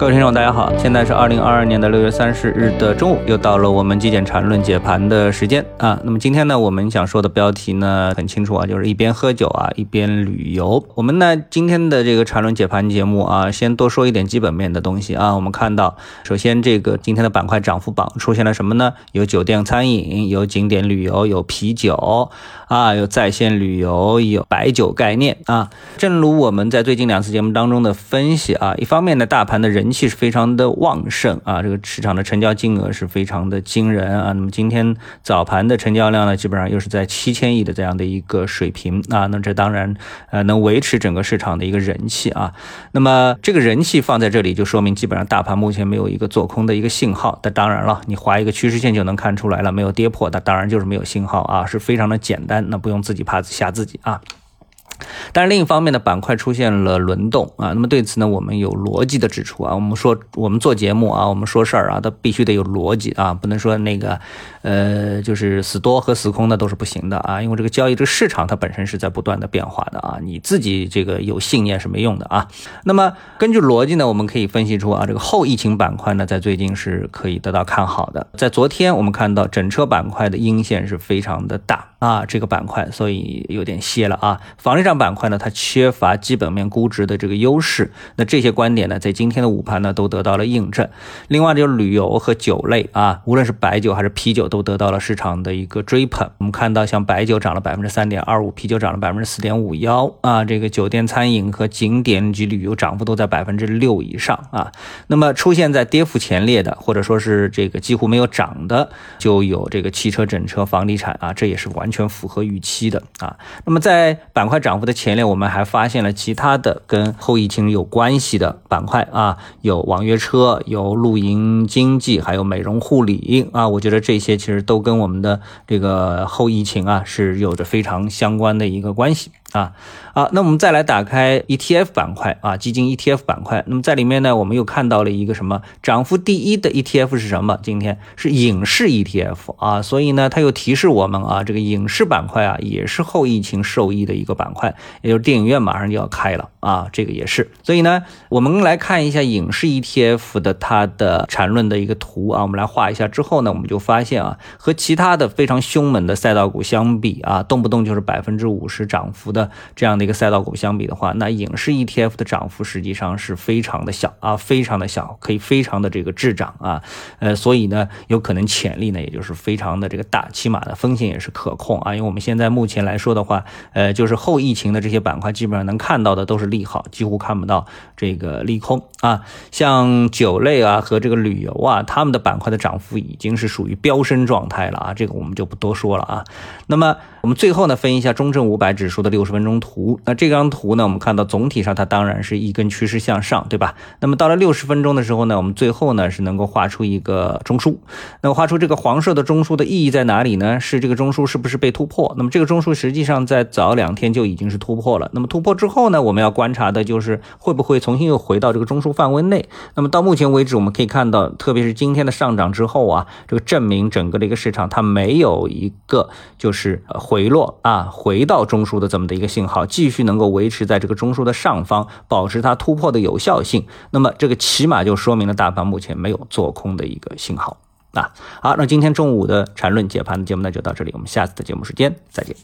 各位听众，大家好，现在是二零二二年的六月三十日的中午，又到了我们极简缠论解盘的时间啊。那么今天呢，我们想说的标题呢很清楚啊，就是一边喝酒啊，一边旅游。我们呢今天的这个缠论解盘节目啊，先多说一点基本面的东西啊。我们看到，首先这个今天的板块涨幅榜出现了什么呢？有酒店餐饮，有景点旅游，有啤酒啊，有在线旅游，有白酒概念啊。正如我们在最近两次节目当中的分析啊，一方面呢，大盘的人人气是非常的旺盛啊，这个市场的成交金额是非常的惊人啊。那么今天早盘的成交量呢，基本上又是在七千亿的这样的一个水平啊。那这当然呃能维持整个市场的一个人气啊。那么这个人气放在这里，就说明基本上大盘目前没有一个做空的一个信号。那当然了，你画一个趋势线就能看出来了，没有跌破，那当然就是没有信号啊，是非常的简单，那不用自己怕吓自己啊。但是另一方面呢，板块出现了轮动啊，那么对此呢，我们有逻辑的指出啊，我们说我们做节目啊，我们说事儿啊，它必须得有逻辑啊，不能说那个呃，就是死多和死空的都是不行的啊，因为这个交易这个市场它本身是在不断的变化的啊，你自己这个有信念是没用的啊。那么根据逻辑呢，我们可以分析出啊，这个后疫情板块呢，在最近是可以得到看好的。在昨天我们看到整车板块的阴线是非常的大啊，这个板块所以有点歇了啊，房地产。板块呢，它缺乏基本面估值的这个优势，那这些观点呢，在今天的午盘呢，都得到了印证。另外就是旅游和酒类啊，无论是白酒还是啤酒，都得到了市场的一个追捧。我们看到，像白酒涨了百分之三点二五，啤酒涨了百分之四点五幺啊，这个酒店餐饮和景点及旅游涨幅都在百分之六以上啊。那么出现在跌幅前列的，或者说是这个几乎没有涨的，就有这个汽车、整车、房地产啊，这也是完全符合预期的啊。那么在板块涨幅。的前列，我们还发现了其他的跟后疫情有关系的板块啊，有网约车，有露营经济，还有美容护理啊。我觉得这些其实都跟我们的这个后疫情啊是有着非常相关的一个关系。啊，好，那我们再来打开 ETF 板块啊，基金 ETF 板块。那么在里面呢，我们又看到了一个什么涨幅第一的 ETF 是什么？今天是影视 ETF 啊，所以呢，它又提示我们啊，这个影视板块啊，也是后疫情受益的一个板块，也就是电影院马上就要开了啊，这个也是。所以呢，我们来看一下影视 ETF 的它的缠论的一个图啊，我们来画一下之后呢，我们就发现啊，和其他的非常凶猛的赛道股相比啊，动不动就是百分之五十涨幅的。这样的一个赛道股相比的话，那影视 ETF 的涨幅实际上是非常的小啊，非常的小，可以非常的这个滞涨啊，呃，所以呢，有可能潜力呢，也就是非常的这个大，起码的风险也是可控啊，因为我们现在目前来说的话，呃，就是后疫情的这些板块，基本上能看到的都是利好，几乎看不到这个利空啊，像酒类啊和这个旅游啊，他们的板块的涨幅已经是属于飙升状态了啊，这个我们就不多说了啊，那么我们最后呢，分一下中证五百指数的六十。十分钟图，那这张图呢？我们看到总体上它当然是一根趋势向上，对吧？那么到了六十分钟的时候呢，我们最后呢是能够画出一个中枢。那么画出这个黄色的中枢的意义在哪里呢？是这个中枢是不是被突破？那么这个中枢实际上在早两天就已经是突破了。那么突破之后呢，我们要观察的就是会不会重新又回到这个中枢范围内。那么到目前为止，我们可以看到，特别是今天的上涨之后啊，这个证明整个的一个市场它没有一个就是回落啊，回到中枢的这么的。一个信号继续能够维持在这个中枢的上方，保持它突破的有效性，那么这个起码就说明了大盘目前没有做空的一个信号啊。好，那今天中午的缠论解盘的节目呢就到这里，我们下次的节目时间再见。